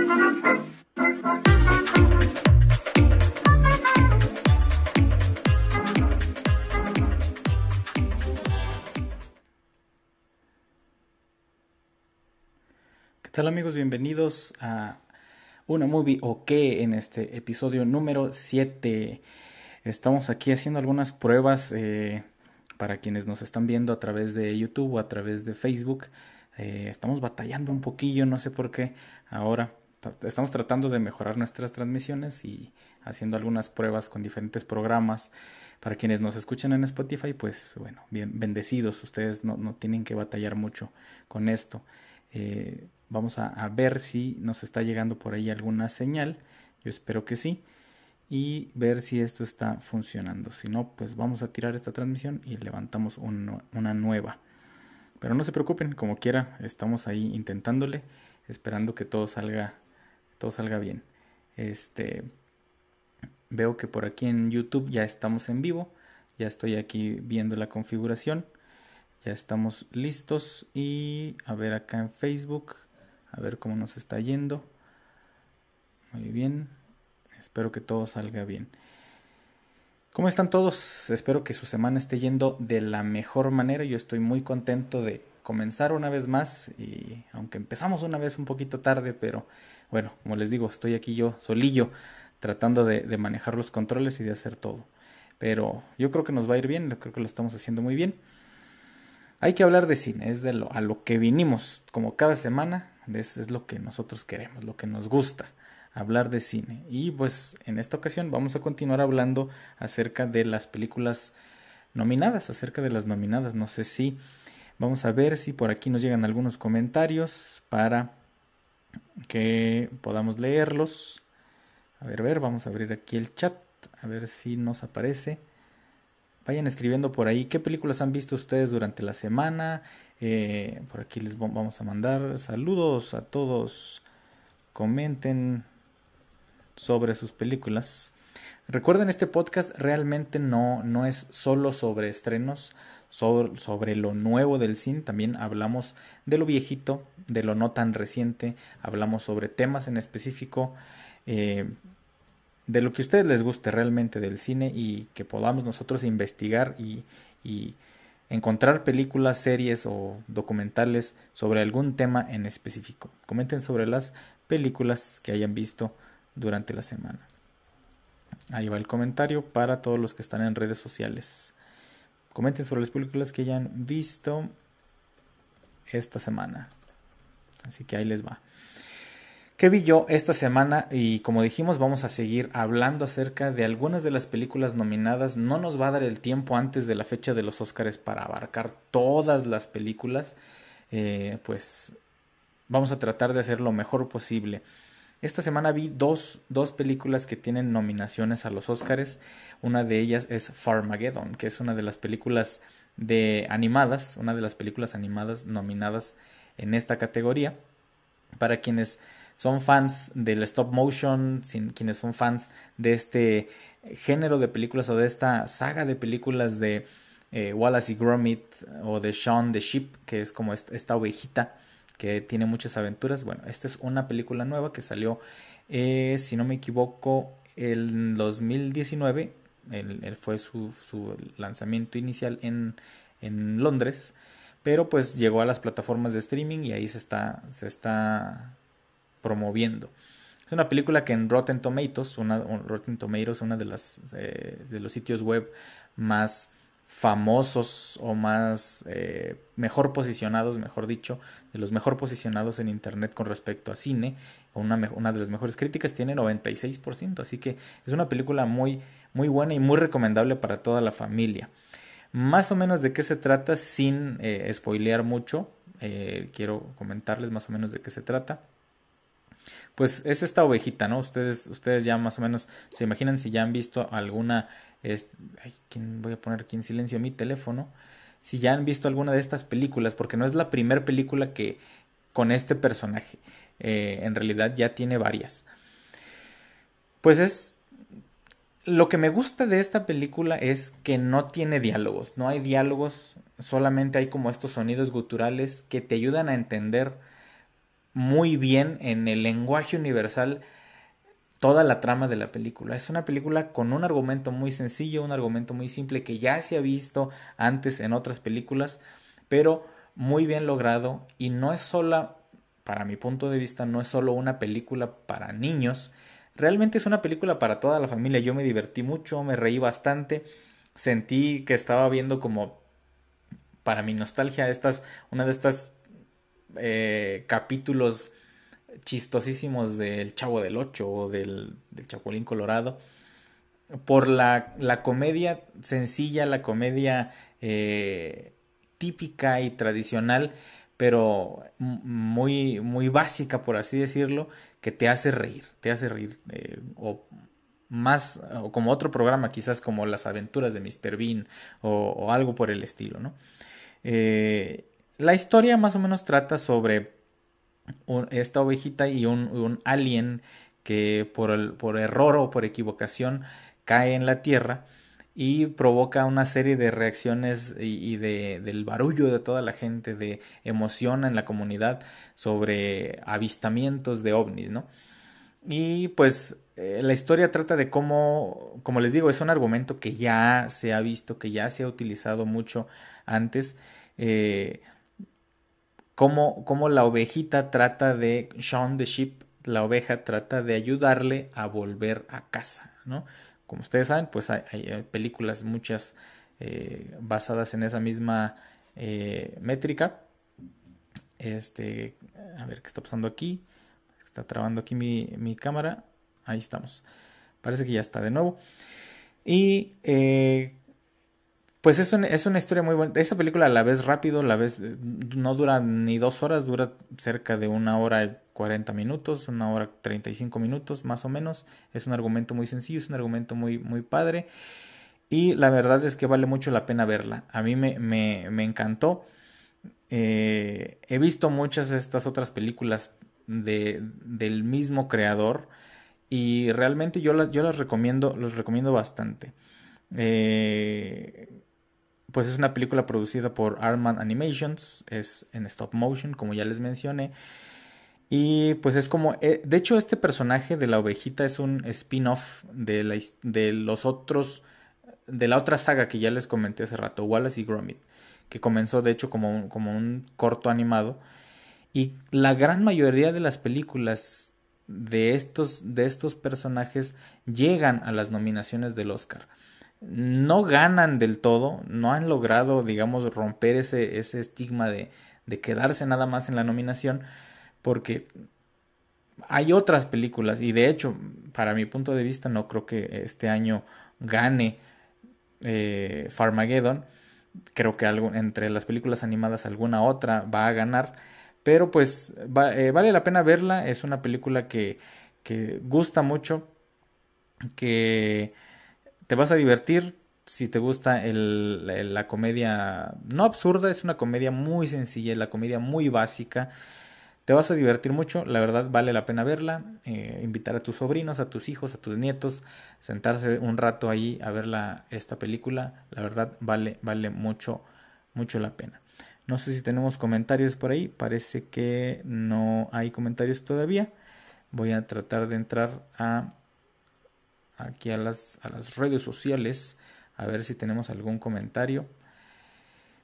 ¿Qué tal amigos? Bienvenidos a una movie o qué en este episodio número 7. Estamos aquí haciendo algunas pruebas eh, para quienes nos están viendo a través de YouTube o a través de Facebook. Eh, estamos batallando un poquillo, no sé por qué. Ahora estamos tratando de mejorar nuestras transmisiones y haciendo algunas pruebas con diferentes programas. Para quienes nos escuchan en Spotify, pues bueno, bien bendecidos. Ustedes no, no tienen que batallar mucho con esto. Eh, vamos a, ver si nos está llegando por ahí alguna señal. Yo espero que sí. Y ver si esto está funcionando. Si no, pues vamos a tirar esta transmisión y levantamos una nueva. Pero no se preocupen, como quiera, estamos ahí intentándole, esperando que todo salga, todo salga bien. Este, veo que por aquí en YouTube ya estamos en vivo. Ya estoy aquí viendo la configuración. Ya estamos listos y a ver acá en Facebook, a ver cómo nos está yendo. Muy bien, espero que todo salga bien. ¿Cómo están todos? Espero que su semana esté yendo de la mejor manera. Yo estoy muy contento de comenzar una vez más y aunque empezamos una vez un poquito tarde, pero bueno, como les digo, estoy aquí yo solillo tratando de, manejar los controles y de hacer todo. Pero yo creo que nos va a ir bien, creo que lo estamos haciendo muy bien. Hay que hablar de cine, es de lo, a lo que vinimos, como cada semana, es, es lo que nosotros queremos, lo que nos gusta, hablar de cine. Y pues en esta ocasión vamos a continuar hablando acerca de las películas nominadas, acerca de las nominadas. No sé si vamos a ver si por aquí nos llegan algunos comentarios para que podamos leerlos. A ver, ver, vamos a abrir aquí el chat, a ver si nos aparece. Vayan escribiendo por ahí qué películas han visto ustedes durante la semana. Eh, por aquí les vamos a mandar saludos a todos. Comenten sobre sus películas. Recuerden, este podcast realmente no, no es solo sobre estrenos, sobre, sobre, lo nuevo del cine, también hablamos de lo viejito, de lo no tan reciente, hablamos sobre temas en específico. Eh, de lo que a ustedes les guste realmente del cine y que podamos nosotros investigar y, encontrar películas, series o documentales sobre algún tema en específico. Comenten sobre las películas que hayan visto durante la semana. Ahí va el comentario para todos los que están en redes sociales. Comenten sobre las películas que hayan visto esta semana. Así que ahí les va. ¿Qué vi yo esta semana? Y como dijimos, vamos a seguir hablando acerca de algunas de las películas nominadas. No nos va a dar el tiempo antes de la fecha de los Oscars para abarcar todas las películas. Eh, pues vamos a tratar de hacer lo mejor posible. Esta semana vi dos, dos, películas que tienen nominaciones a los Oscars. Una de ellas es Farmageddon, que es una de las películas de animadas, una de las películas animadas nominadas en esta categoría. Para quienes son fans del stop motion, quienes son fans de este género de películas o de esta saga de películas de eh, Wallace y Gromit o de Shaun the Sheep, que es como esta, ovejita que tiene muchas aventuras. Bueno, esta es una película nueva que salió, eh, si no me equivoco, el 2019. El, fue su, su, lanzamiento inicial en, en Londres pero pues llegó a las plataformas de streaming y ahí se está, se está promoviendo. Es una película que en Rotten Tomatoes, una, Rotten Tomatoes, una de las eh, de los sitios web más famosos o más eh, mejor posicionados, mejor dicho, de los mejor posicionados en internet con respecto a cine, una, una de las mejores críticas tiene 96%, así que es una película muy muy buena y muy recomendable para toda la familia. Más o menos de qué se trata, sin eh, spoilear mucho, quiero comentarles más o menos de qué se trata pues es esta ovejita, ¿no? Ustedes, ustedes ya más o menos se imaginan si ya han visto alguna, este, ay, voy a poner aquí en silencio mi teléfono, si ya han visto alguna de estas películas, porque no es la primera película que con este personaje, eh, en realidad ya tiene varias. Pues es lo que me gusta de esta película es que no tiene diálogos, no hay diálogos, solamente hay como estos sonidos guturales que te ayudan a entender muy bien en el lenguaje universal toda la trama de la película. Es una película con un argumento muy sencillo, un argumento muy simple que ya se ha visto antes en otras películas, pero muy bien logrado y no es sola, para mi punto de vista, no es solo una película para niños, realmente es una película para toda la familia. Yo me divertí mucho, me reí bastante, sentí que estaba viendo como para mi nostalgia estas una de estas eh, capítulos chistosísimos del Chavo del Ocho o del, Chapulín Colorado por la, la, comedia sencilla, la comedia eh, típica y tradicional, pero muy, muy básica, por así decirlo, que te hace reír, te hace reír. Eh, o más, o como otro programa, quizás como Las aventuras de Mr. Bean o, o algo por el estilo, ¿no? Eh, la historia más o menos trata sobre esta ovejita y un, alien que por, por error o por equivocación cae en la Tierra y provoca una serie de reacciones y, de, del barullo de toda la gente, de emoción en la comunidad sobre avistamientos de ovnis, ¿no? Y pues eh, la historia trata de cómo, como les digo, es un argumento que ya se ha visto, que ya se ha utilizado mucho antes. Eh, cómo, la ovejita trata de, Sean the Sheep, la oveja trata de ayudarle a volver a casa, ¿no? Como ustedes saben, pues hay, películas muchas eh, basadas en esa misma métrica. Este, a ver qué está pasando aquí. Está trabando aquí mi, cámara. Ahí estamos. Parece que ya está de nuevo. Y eh, pues es, es una historia muy buena. Esa película la ves rápido, la ves, no dura ni dos horas, dura cerca de una hora y cuarenta minutos, una hora treinta y cinco minutos más o menos. Es un argumento muy sencillo, es un argumento muy, muy padre. Y la verdad es que vale mucho la pena verla. A mí me, me, me encantó. Eh, he visto muchas de estas otras películas de, del mismo creador y realmente yo las, yo las recomiendo, los recomiendo bastante. Eh, pues es una película producida por Arman Animations, es en stop motion, como ya les mencioné. Y pues es como, eh, de hecho este personaje de la ovejita es un spin-off de, de los otros, de la otra saga que ya les comenté hace rato, Wallace y Gromit, que comenzó de hecho como como un corto animado y la gran mayoría de las películas de estos, de estos personajes llegan a las nominaciones del Oscar. No ganan del todo, no han logrado, digamos, romper ese, ese estigma de, de quedarse nada más en la nominación, porque hay otras películas y de hecho, para mi punto de vista, no creo que este año gane eh, Farmageddon. Creo que entre las películas animadas alguna otra va a ganar pero pues eh, vale la pena verla. Es una película que, que gusta mucho. Que te vas a divertir. Si te gusta la comedia no absurda, es una comedia muy sencilla, la comedia muy básica. Te vas a divertir mucho, la verdad vale la pena verla, eh, invitar a tus sobrinos, a tus hijos, a tus nietos, sentarse un rato ahí a ver esta película, la verdad vale, vale mucho, mucho la pena. No sé si tenemos comentarios por ahí. Parece que no hay comentarios todavía. Voy a tratar de entrar a aquí a las, a las redes sociales a ver si tenemos algún comentario.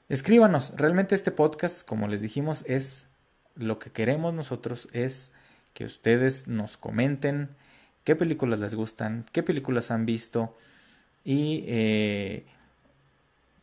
Escríbanos. Realmente este podcast, como les dijimos, es lo que queremos nosotros es que ustedes nos comenten qué películas les gustan, qué películas han visto y eh,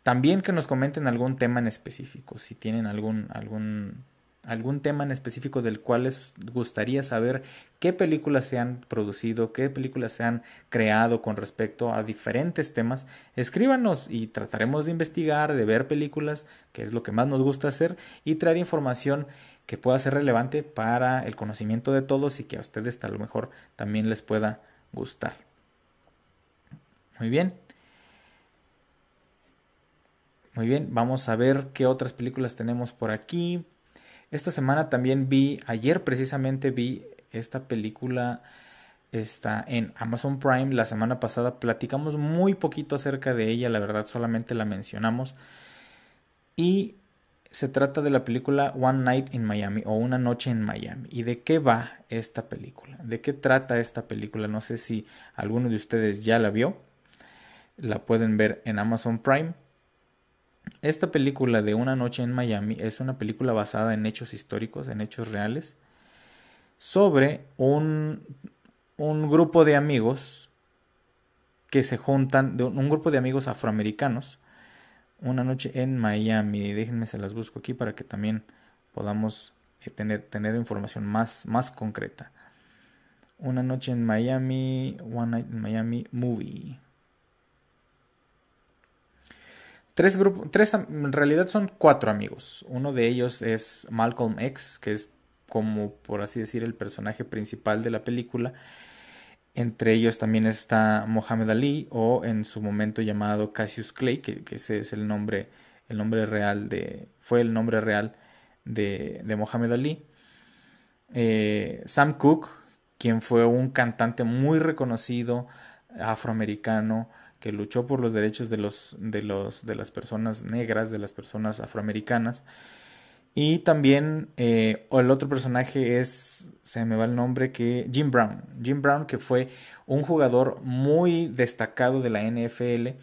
también que nos comenten algún tema en específico, si tienen algún, algún, algún tema en específico del cual les gustaría saber qué películas se han producido, qué películas se han creado con respecto a diferentes temas, escríbanos y trataremos de investigar, de ver películas, que es lo que más nos gusta hacer, y traer información que pueda ser relevante para el conocimiento de todos y que a ustedes a lo mejor también les pueda gustar. Muy bien. Muy bien, vamos a ver qué otras películas tenemos por aquí. Esta semana también vi, ayer precisamente vi esta película, está en Amazon Prime. La semana pasada platicamos muy poquito acerca de ella, la verdad solamente la mencionamos. Y se trata de la película One Night in Miami o Una Noche en Miami. ¿Y de qué va esta película? ¿De qué trata esta película? No sé si alguno de ustedes ya la vio. La pueden ver en Amazon Prime. Esta película de Una Noche en Miami es una película basada en hechos históricos, en hechos reales, sobre un, un grupo de amigos que se juntan, de un grupo de amigos afroamericanos una noche en Miami. Déjenme se las busco aquí para que también podamos eh, tener, tener información más, más concreta. Una noche en Miami, One Night in Miami Movie. Tres grupos, tres, en realidad son cuatro amigos. Uno de ellos es Malcolm X, que es como por así decir el personaje principal de la película. Entre ellos también está Mohamed Ali o en su momento llamado Cassius Clay, que, ese es el nombre, el nombre real de, fue el nombre real de, de Mohamed Ali. Eh, Sam Cooke, quien fue un cantante muy reconocido afroamericano que luchó por los derechos de los de los de las personas negras, de las personas afroamericanas y también eh, el otro personaje es, se me va el nombre, que Jim Brown. Jim Brown, que fue un jugador muy destacado de la NFL.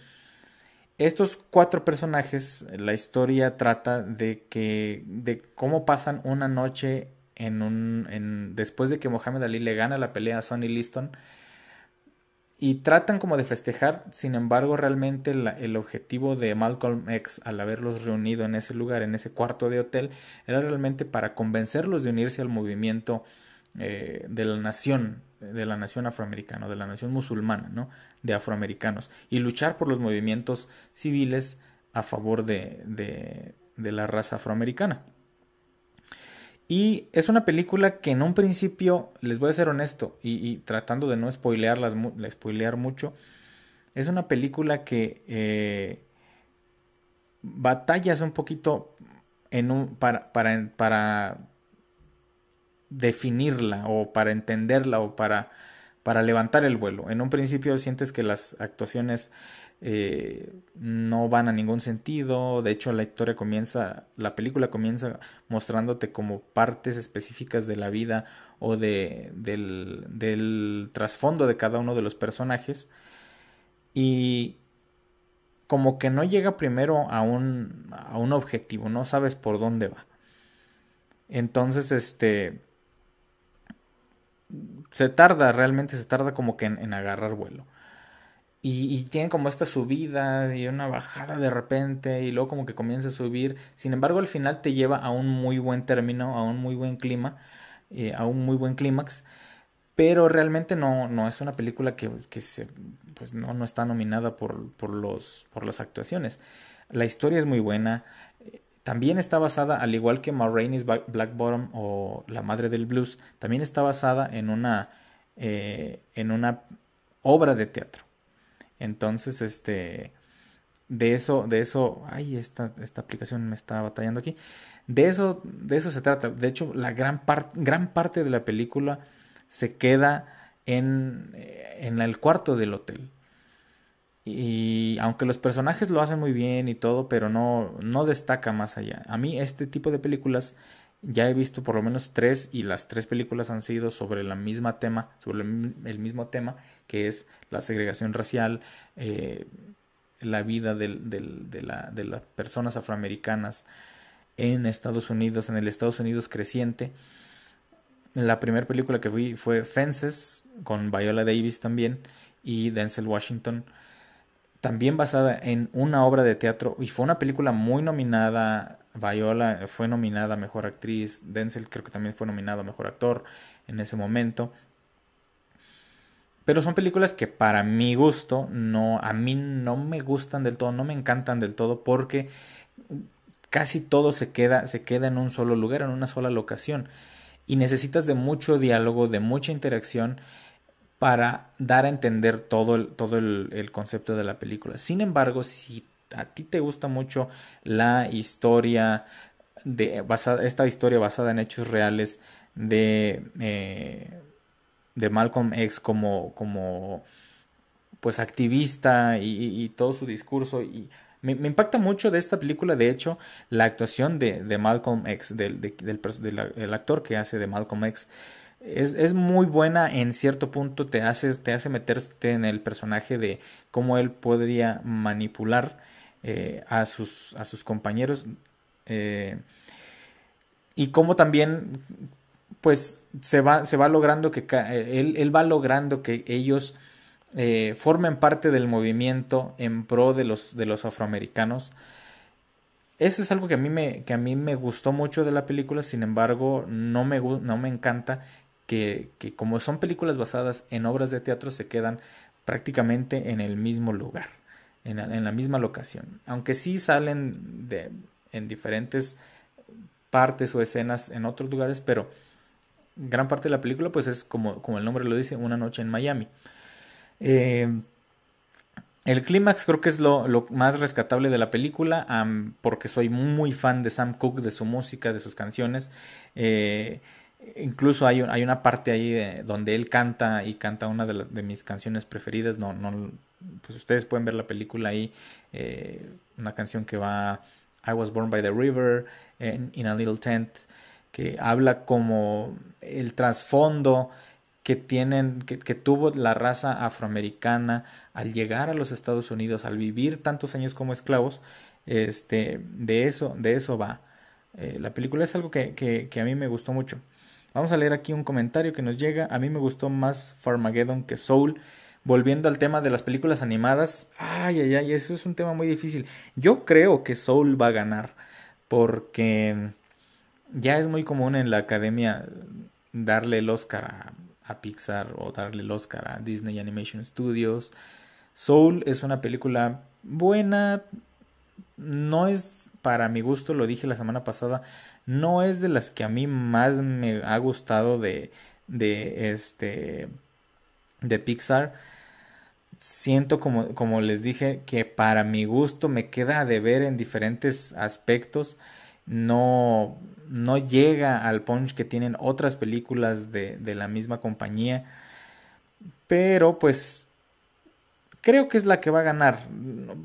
Estos cuatro personajes, la historia trata de que, de cómo pasan una noche en un, en, después de que Mohamed Ali le gana la pelea a Sonny Liston y tratan como de festejar, sin embargo realmente el objetivo de Malcolm X al haberlos reunido en ese lugar, en ese cuarto de hotel, era realmente para convencerlos de unirse al movimiento eh, de la nación, de la nación afroamericana, de la nación musulmana, ¿no? De afroamericanos, y luchar por los movimientos civiles a favor de, de, de la raza afroamericana. Y es una película que en un principio, les voy a ser honesto, y, tratando de no spoilearlas, spoilear mucho, es una película que eh, batallas un poquito en un, para, para, para definirla o para entenderla o para, para levantar el vuelo. En un principio sientes que las actuaciones eh, no van a ningún sentido. De hecho, la historia comienza, la película comienza mostrándote como partes específicas de la vida o de, del, trasfondo de cada uno de los personajes. Y como que no llega primero a un, a un objetivo, no sabes por dónde va. Entonces, este se tarda, realmente se tarda como que en agarrar vuelo. Y, y, tiene como esta subida y una bajada de repente y luego como que comienza a subir. Sin embargo, al final te lleva a un muy buen término, a un muy buen clima, eh, a un muy buen clímax. Pero realmente no, no es una película que, que se, pues no, no está nominada por, por, los, por las actuaciones. La historia es muy buena. También está basada, al igual que Ma Black Bottom o La Madre del Blues, también está basada en una, eh, en una obra de teatro. Entonces, este, de eso, de eso, ay, esta, esta aplicación me está batallando aquí. De eso, de eso se trata. De hecho, la gran, gran parte de la película se queda en, eh, en el cuarto del hotel. Y aunque los personajes lo hacen muy bien y todo, pero no, no destaca más allá. A mí este tipo de películas ya he visto por lo menos tres y las tres películas han sido sobre la misma tema, sobre el mismo tema, que es la segregación racial, eh, la vida de, la, de las personas afroamericanas en Estados Unidos, en el Estados Unidos creciente. La primera película que vi fue Fences, con Viola Davis también, y Denzel Washington también basada en una obra de teatro y fue una película muy nominada. Viola fue nominada a Mejor Actriz, Denzel creo que también fue nominado a Mejor Actor en ese momento. Pero son películas que para mi gusto no a mí no me gustan del todo, no me encantan del todo porque casi todo se queda se queda en un solo lugar, en una sola locación y necesitas de mucho diálogo, de mucha interacción para dar a entender todo el, todo el, concepto de la película. Sin embargo, si a ti te gusta mucho la historia de basada, esta historia basada en hechos reales de, eh, de Malcolm X como, como pues activista y, todo su discurso y Me, impacta mucho de esta película, de hecho, la actuación de, de Malcolm X, del, del, actor que hace de Malcolm X. Es, es, muy buena en cierto punto, te hace, te hace meterte en el personaje de cómo él podría manipular eh, a, sus, a sus compañeros eh, y cómo también pues se va, se va logrando que él, él va logrando que ellos eh, formen parte del movimiento en pro de los, de los afroamericanos. Eso es algo que a, mí me, que a mí me gustó mucho de la película, sin embargo, no me, no me encanta que, que como son películas basadas en obras de teatro, se quedan prácticamente en el mismo lugar, en la, misma locación. Aunque sí salen de, en diferentes partes o escenas en otros lugares, pero gran parte de la película pues es como, como el nombre lo dice, una noche en Miami. Eh, el clímax creo que es lo, más rescatable de la película, porque soy muy fan de Sam Cooke, de su música, de sus canciones. Eh, incluso hay, hay, una parte ahí donde él canta y canta una de, de, mis canciones preferidas. No, no, pues ustedes pueden ver la película ahí, eh, una canción que va I Was Born by the River, in a Little Tent, que habla como el trasfondo que tienen, que, tuvo la raza afroamericana al llegar a los Estados Unidos, al vivir tantos años como esclavos, este, de eso, de eso va. Eh, la película es algo que, que, a mí me gustó mucho. Vamos a leer aquí un comentario que nos llega. A mí me gustó más Farmageddon que Soul. Volviendo al tema de las películas animadas, ay, ay, ay, eso es un tema muy difícil. Yo creo que Soul va a ganar, porque ya es muy común en la academia darle el Oscar a a Pixar o darle el Oscar a Disney Animation Studios. Soul es una película buena, no es para mi gusto, lo dije la semana pasada, no es de las que a mí más me ha gustado de, de este de Pixar. Siento como, como les dije que para mi gusto me queda de ver en diferentes aspectos. No, no llega al punch que tienen otras películas de, de la misma compañía. Pero pues creo que es la que va a ganar.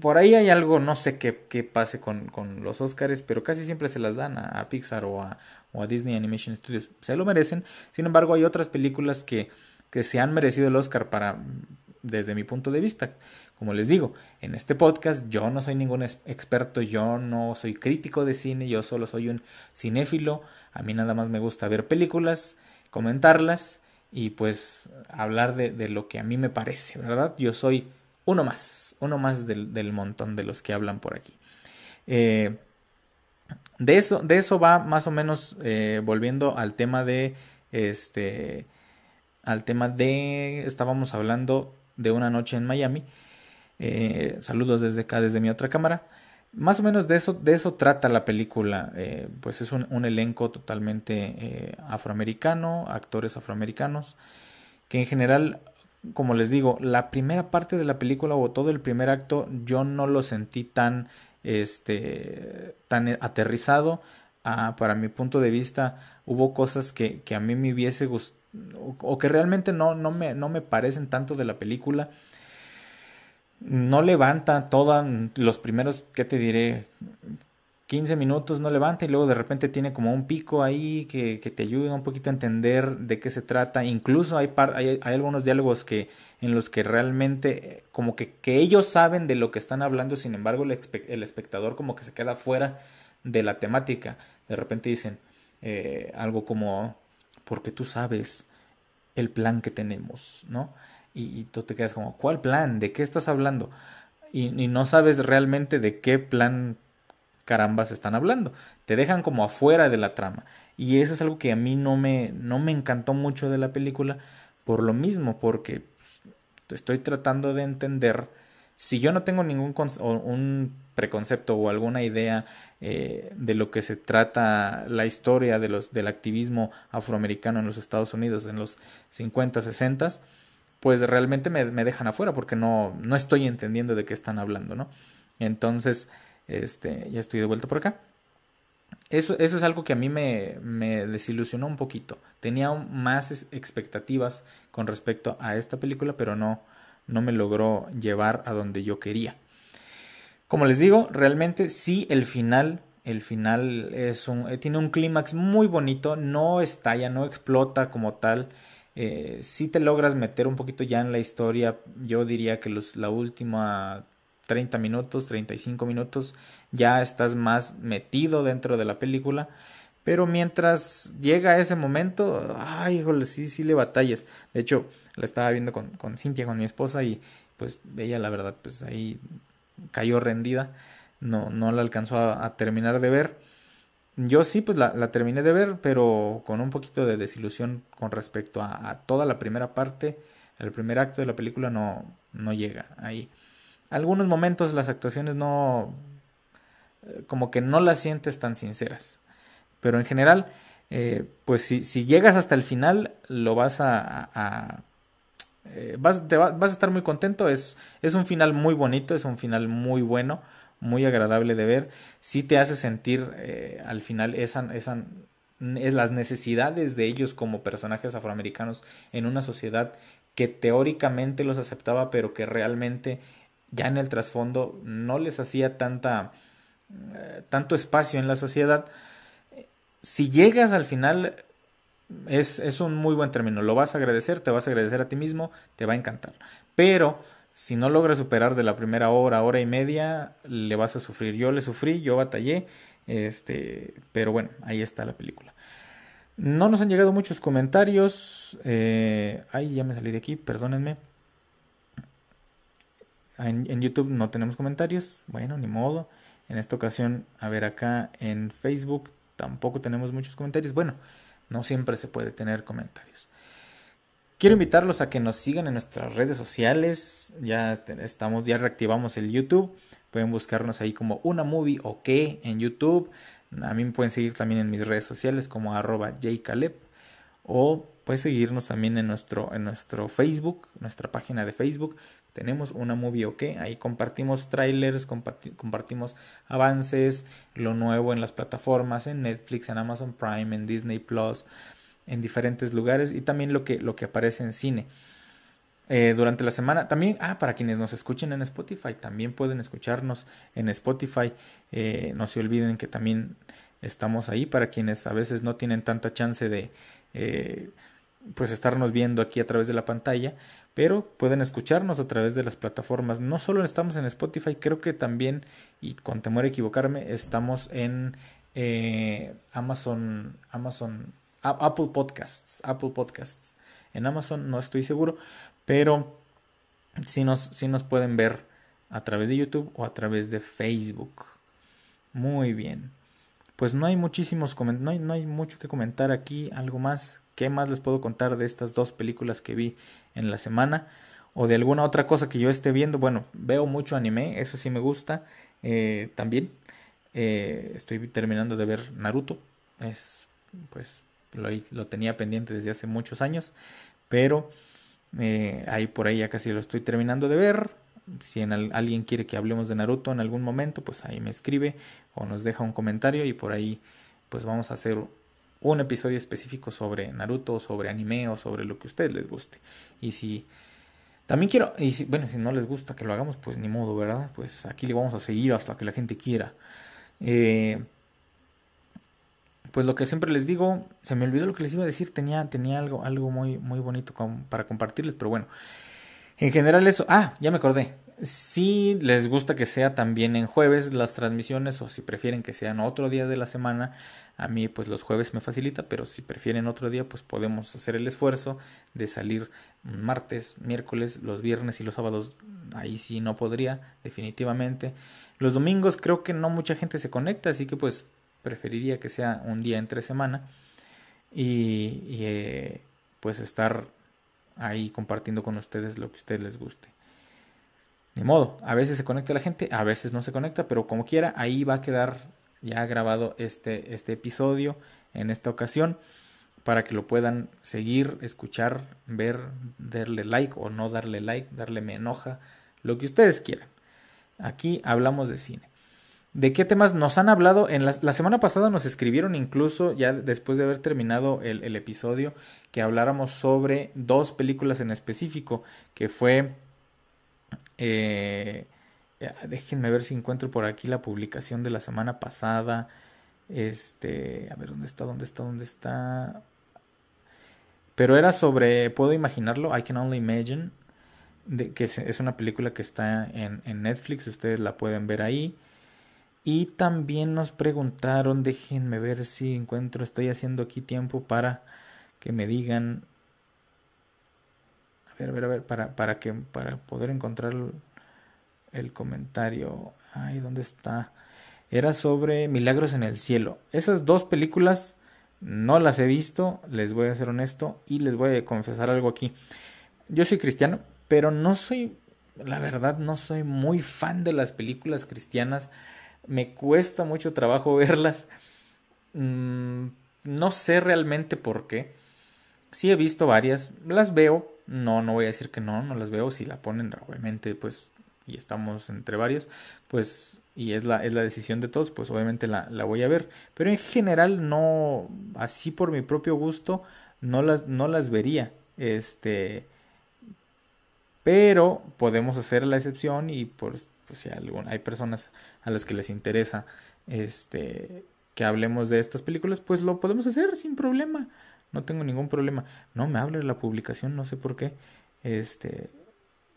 Por ahí hay algo, no sé qué, qué pase con, con, los Oscars, pero casi siempre se las dan a, Pixar o a, o a, Disney Animation Studios. Se lo merecen. Sin embargo, hay otras películas que, que se han merecido el Oscar para, desde mi punto de vista. Como les digo, en este podcast yo no soy ningún experto, yo no soy crítico de cine, yo solo soy un cinéfilo. A mí nada más me gusta ver películas, comentarlas y pues hablar de, lo que a mí me parece, ¿verdad? Yo soy uno más, uno más del, montón de los que hablan por aquí. Eh, de, eso, de eso va más o menos eh, volviendo al tema de este al tema de estábamos hablando de una noche en Miami eh, saludos desde acá, desde mi otra cámara. Más o menos de eso, de eso trata la película. Pues es un, elenco totalmente afroamericano, actores afroamericanos, que en general, como les digo, la primera parte de la película o todo el primer acto yo no lo sentí tan, este, tan aterrizado. Ah, para mi punto de vista, hubo cosas que, que a mí me hubiese gustado o, que realmente no, no, me, no me parecen tanto de la película no levanta todos los primeros, ¿qué te diré? 15 minutos no levanta y luego de repente tiene como un pico ahí que, que te ayuda un poquito a entender de qué se trata. Incluso hay, hay, hay, algunos diálogos que en los que realmente como que, que, ellos saben de lo que están hablando, sin embargo el, el, espectador como que se queda fuera de la temática. De repente dicen eh, algo como, porque tú sabes el plan que tenemos, ¿no? y, tú te quedas como, ¿cuál plan? ¿De qué estás hablando? Y, no sabes realmente de qué plan carambas están hablando. Te dejan como afuera de la trama. Y eso es algo que a mí no me, no me encantó mucho de la película por lo mismo, porque estoy tratando de entender si yo no tengo ningún un preconcepto o alguna idea eh, de lo que se trata la historia de los, del activismo afroamericano en los Estados Unidos en los 50, 60, pues realmente me, dejan afuera porque no, no estoy entendiendo de qué están hablando, ¿no? Entonces, este, ya estoy de vuelta por acá. Eso, eso es algo que a mí me, me desilusionó un poquito. Tenía más expectativas con respecto a esta película, pero no, no me logró llevar a donde yo quería. Como les digo, realmente sí el final, el final es un, eh, tiene un clímax muy bonito, no estalla, no explota como tal. Eh, si te logras meter un poquito ya en la historia, yo diría que los, la última 30 minutos, 35 minutos, ya estás más metido dentro de la película. Pero mientras llega ese momento, ay, híjole, sí, sí le batallas. De hecho, la estaba viendo con, con Cintia, con mi esposa, y pues ella, la verdad, pues ahí cayó rendida. No, no la alcanzó a, terminar de ver. Yo sí, pues la, la, terminé de ver, pero con un poquito de desilusión con respecto a, a, toda la primera parte. El primer acto de la película no, no llega ahí. Algunos momentos las actuaciones no... Eh, como que no las sientes tan sinceras. Pero en general, eh, pues si, llegas hasta el final, lo vas a... Eh, vas, vas a estar muy contento. Es, es un final muy bonito, es un final muy bueno, muy agradable de ver. Si te hace sentir al final esa, esa, es las necesidades de ellos como personajes afroamericanos en una sociedad que teóricamente los aceptaba, pero que realmente ya en el trasfondo no les hacía tanta, tanto espacio en la sociedad si llegas al final, es, es, un muy buen término. Lo vas a agradecer, te vas a agradecer a ti mismo, te va a encantar. Pero si no logras superar de la primera hora, hora y media, le vas a sufrir. Yo le sufrí, yo batallé, este, pero bueno, ahí está la película. No nos han llegado muchos comentarios. Eh, ay, ya me salí de aquí, perdónenme. En, YouTube no tenemos comentarios. Bueno, ni modo. En esta ocasión, a ver acá en Facebook tampoco tenemos muchos comentarios. Bueno, no siempre se puede tener comentarios. Quiero invitarlos a que nos sigan en nuestras redes sociales. Ya estamos, ya reactivamos el YouTube. Pueden buscarnos ahí como una movie o qué en YouTube. A mí me pueden seguir también en mis redes sociales como arroba jcaleb. O pueden seguirnos también en nuestro, en nuestro Facebook, nuestra página de Facebook tenemos una movie ok, ahí compartimos trailers, compartimos avances, lo nuevo en las plataformas, en Netflix, en Amazon Prime, en Disney Plus, en diferentes lugares y también lo que, lo que aparece en cine. Eh, durante la semana. También, ah, para quienes nos escuchen en Spotify, también pueden escucharnos en Spotify. Eh, no se olviden que también estamos ahí para quienes a veces no tienen tanta chance de eh, pues estarnos viendo aquí a través de la pantalla, pero pueden escucharnos a través de las plataformas. No solo estamos en Spotify, creo que también, y con temor a equivocarme, estamos en eh, Amazon, Amazon, Apple Podcasts, Apple Podcasts. En Amazon no estoy seguro, pero sí nos, nos pueden ver a través de YouTube o a través de Facebook. Muy bien. Pues no hay muchísimos no hay, no hay mucho que comentar aquí. ¿Algo más? ¿Qué más les puedo contar de estas dos películas que vi en la semana? O de alguna otra cosa que yo esté viendo. Bueno, veo mucho anime, eso sí me gusta. Eh, también eh, estoy terminando de ver Naruto. Es, pues, lo, tenía pendiente desde hace muchos años. Pero eh, ahí por ahí ya casi lo estoy terminando de ver. Si en alguien quiere que hablemos de Naruto en algún momento, pues ahí me escribe o nos deja un comentario y por ahí pues vamos a hacer un episodio específico sobre Naruto, sobre anime o sobre lo que a ustedes les guste. Y si también quiero, y si, bueno, si no les gusta que lo hagamos, pues ni modo, ¿verdad? Pues aquí le vamos a seguir hasta que la gente quiera. Eh, pues lo que siempre les digo, se me olvidó lo que les iba a decir, tenía, tenía algo, algo muy, muy bonito para compartirles, pero bueno, en general eso, ah, ya me acordé, si les gusta que sea también en jueves las transmisiones o si prefieren que sean otro día de la semana, a mí pues los jueves me facilita, pero si prefieren otro día pues podemos hacer el esfuerzo de salir martes, miércoles, los viernes y los sábados. Ahí sí no podría, definitivamente. Los domingos creo que no mucha gente se conecta, así que pues preferiría que sea un día entre semana y, eh, pues estar ahí compartiendo con ustedes lo que a ustedes les guste. Ni modo, a veces se conecta la gente, a veces no se conecta, pero como quiera, ahí va a quedar ya grabado este, este episodio en esta ocasión para que lo puedan seguir, escuchar, ver, darle like o no darle like, darle me enoja, lo que ustedes quieran. Aquí hablamos de cine. ¿De qué temas nos han hablado? En la, semana pasada nos escribieron incluso, ya después de haber terminado el, el episodio, que habláramos sobre dos películas en específico, que fue eh, déjenme ver si encuentro por aquí la publicación de la semana pasada. Este, a ver dónde está, dónde está, dónde está. Pero era sobre, puedo imaginarlo, I Can Only Imagine, que es una película que está en, en Netflix, ustedes la pueden ver ahí. Y también nos preguntaron, déjenme ver si encuentro, estoy haciendo aquí tiempo para que me digan, a ver, a ver, a ver, para, para, que, para poder encontrar el comentario. Ay, ¿dónde está? Era sobre Milagros en el Cielo. Esas dos películas no las he visto, les voy a ser honesto y les voy a confesar algo aquí. Yo soy cristiano, pero no soy, la verdad, no soy muy fan de las películas cristianas. Me cuesta mucho trabajo verlas. Mm, no sé realmente por qué. Sí he visto varias, las veo. No, no voy a decir que no, no las veo. Si la ponen, obviamente, pues y estamos entre varios, pues, y es la, es la decisión de todos, pues obviamente la, la voy a ver. Pero en general no, así por mi propio gusto, no las, no las vería. Este, pero podemos hacer la excepción y por, pues si hay personas a las que les interesa este que hablemos de estas películas, pues lo podemos hacer sin problema. No tengo ningún problema. No me hable de la publicación, no sé por qué. Este,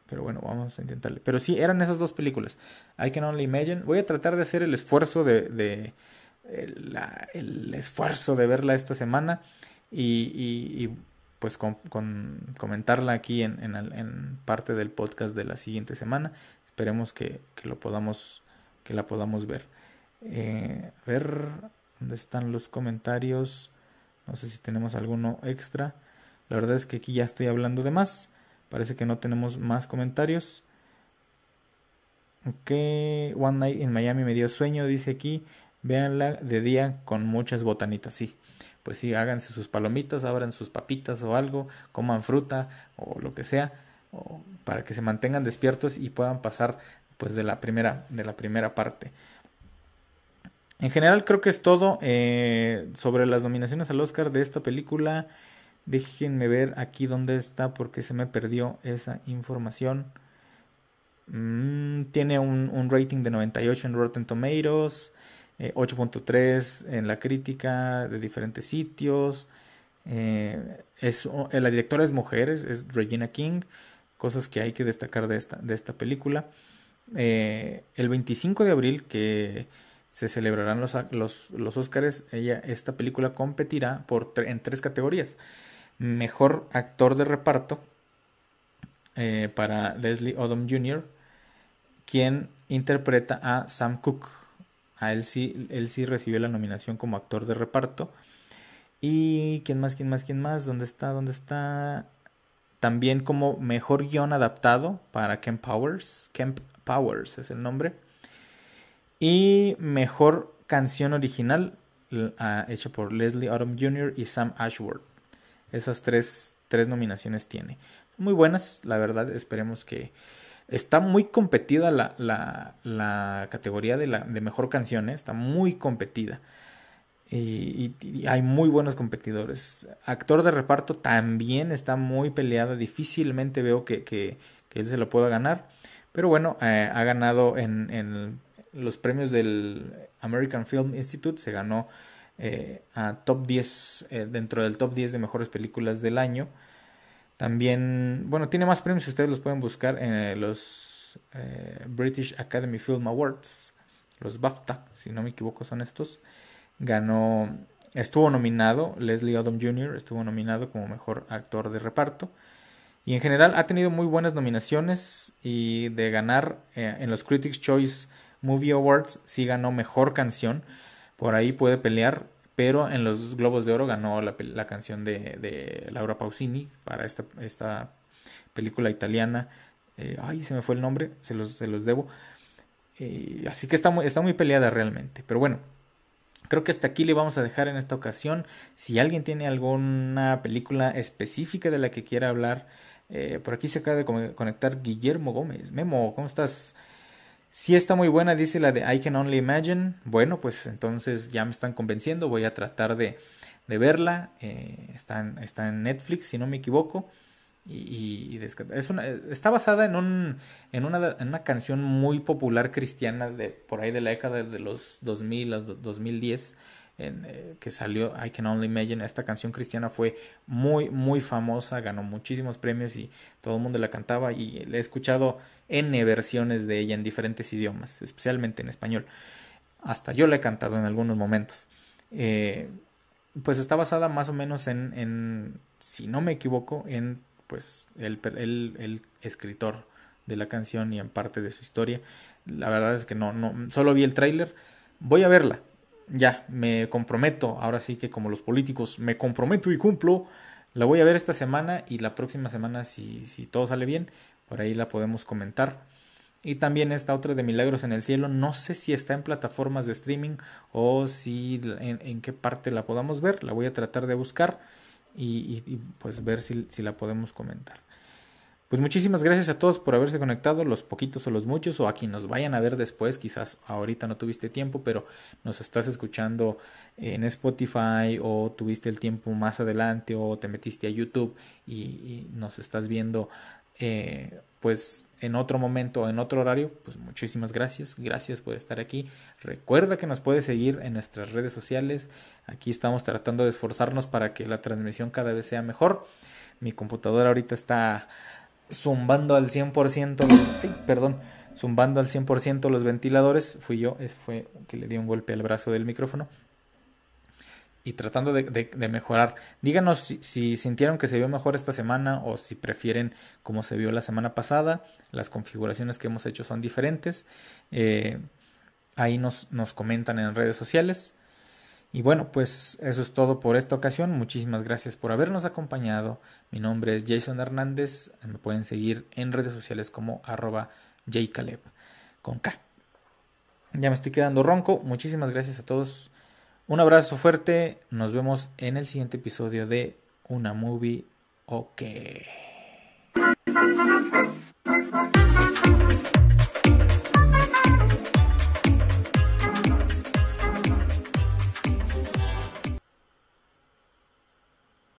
pero bueno, vamos a intentarle. Pero sí, eran esas dos películas. I Can Only Imagine. Voy a tratar de hacer el esfuerzo de... de el, esfuerzo de verla esta semana. Y, y, pues con, comentarla aquí en, en, parte del podcast de la siguiente semana. Esperemos que, que lo podamos, que la podamos ver. Eh, a ver, ¿dónde están los comentarios? No sé si tenemos alguno extra. La verdad es que aquí ya estoy hablando de más. Parece que no tenemos más comentarios. Ok, One Night in Miami me dio sueño, dice aquí. Véanla de día con muchas botanitas, sí. Pues sí, háganse sus palomitas, abran sus papitas o algo, coman fruta o lo que sea, para que se mantengan despiertos y puedan pasar pues de la primera, de la primera parte. En general creo que es todo eh, sobre las nominaciones al Oscar de esta película. Déjenme ver aquí dónde está porque se me perdió esa información. Mm, tiene un, rating de 98 en Rotten Tomatoes, 8.3 eh, en la crítica de diferentes sitios. Eh, es, eh, la directora es mujer, es, Regina King, cosas que hay que destacar de esta, de esta película. el 25 de abril, que se celebrarán los, los, los Oscars, ella, esta película competirá por, en tres categorías mejor actor de reparto eh, para Leslie Odom Jr., quien interpreta a Sam Cooke. A él sí, él sí recibió la nominación como actor de reparto. Y quién más, quién más, quién más, ¿dónde está? ¿Dónde está? También como mejor guion adaptado para Kemp Powers. Kemp Powers es el nombre. Y mejor canción original ah, hecha por Leslie Odom Jr. y Sam Ashworth. Esas tres, tres nominaciones tiene. Muy buenas, la verdad. Esperemos que. Está muy competida la, la, la categoría de, la, de mejor canción. ¿eh? Está muy competida. Y, hay muy buenos competidores. Actor de reparto también está muy peleada. Difícilmente veo que, que, él se lo pueda ganar. Pero bueno, eh, ha ganado en, los premios del American Film Institute. Se ganó eh, a top 10, eh, dentro del top 10 de mejores películas del año. También, bueno, tiene más premios, ustedes los pueden buscar en eh, los British Academy Film Awards, los BAFTA, si no me equivoco son estos. Ganó, estuvo nominado, Leslie Odom Jr. estuvo nominado como mejor actor de reparto. Y en general ha tenido muy buenas nominaciones y de ganar en los Critics Choice Movie Awards sí ganó mejor canción por ahí puede pelear, pero en los Globos de Oro ganó la, canción de, Laura Pausini para esta, esta película italiana. Eh, ay, se me fue el nombre, se los, se los debo. Eh, así que está muy, está muy peleada realmente. Pero bueno, creo que hasta aquí le vamos a dejar en esta ocasión. Si alguien tiene alguna película específica de la que quiera hablar, eh, por aquí se acaba de conectar Guillermo Gómez. Memo, ¿cómo estás? Si está muy buena, dice la de I Can Only Imagine. Bueno, pues entonces ya me están convenciendo. Voy a tratar de, de verla. Eh, está, en, está, en, Netflix, si no me equivoco. y, es una, está basada en, un, en, una, en una canción muy popular cristiana de por ahí de la década de los 2000 a 2010 en, eh, que salió I Can Only Imagine. Esta canción cristiana fue muy, muy famosa, ganó muchísimos premios y todo el mundo la cantaba y le he escuchado N versiones de ella en diferentes idiomas, especialmente en español. Hasta yo la he cantado en algunos momentos. Eh, pues está basada más o menos en, si no me equivoco, en pues el, el, el, escritor de la canción y en parte de su historia. La verdad es que no, no, solo vi el tráiler. Voy a verla. Ya, me comprometo. Ahora sí que como los políticos, me comprometo y cumplo. La voy a ver esta semana y la próxima semana, si, si todo sale bien, por ahí la podemos comentar. Y también esta otra de Milagros en el Cielo. No sé si está en plataformas de streaming o si en, qué parte la podamos ver. La voy a tratar de buscar y, pues ver si, si, la podemos comentar. Pues muchísimas gracias a todos por haberse conectado, los poquitos o los muchos, o a quienes nos vayan a ver después, quizás ahorita no tuviste tiempo, pero nos estás escuchando en Spotify o tuviste el tiempo más adelante o te metiste a YouTube y, nos estás viendo eh, pues en otro momento o en otro horario, pues muchísimas gracias, gracias por estar aquí. Recuerda que nos puedes seguir en nuestras redes sociales, aquí estamos tratando de esforzarnos para que la transmisión cada vez sea mejor. Mi computadora ahorita está zumbando al 100%, los, perdón, zumbando al 100% los ventiladores, fui yo, fue que le di un golpe al brazo del micrófono y tratando de, mejorar. Díganos si, sintieron que se vio mejor esta semana o si prefieren como se vio la semana pasada. Las configuraciones que hemos hecho son diferentes. Eh, ahí nos, nos comentan en redes sociales. Y bueno, pues eso es todo por esta ocasión. Muchísimas gracias por habernos acompañado. Mi nombre es Jason Hernández. Me pueden seguir en redes sociales como arroba con K. Ya me estoy quedando ronco. Muchísimas gracias a todos un abrazo fuerte. Nos vemos en el siguiente episodio de Una Movie OK.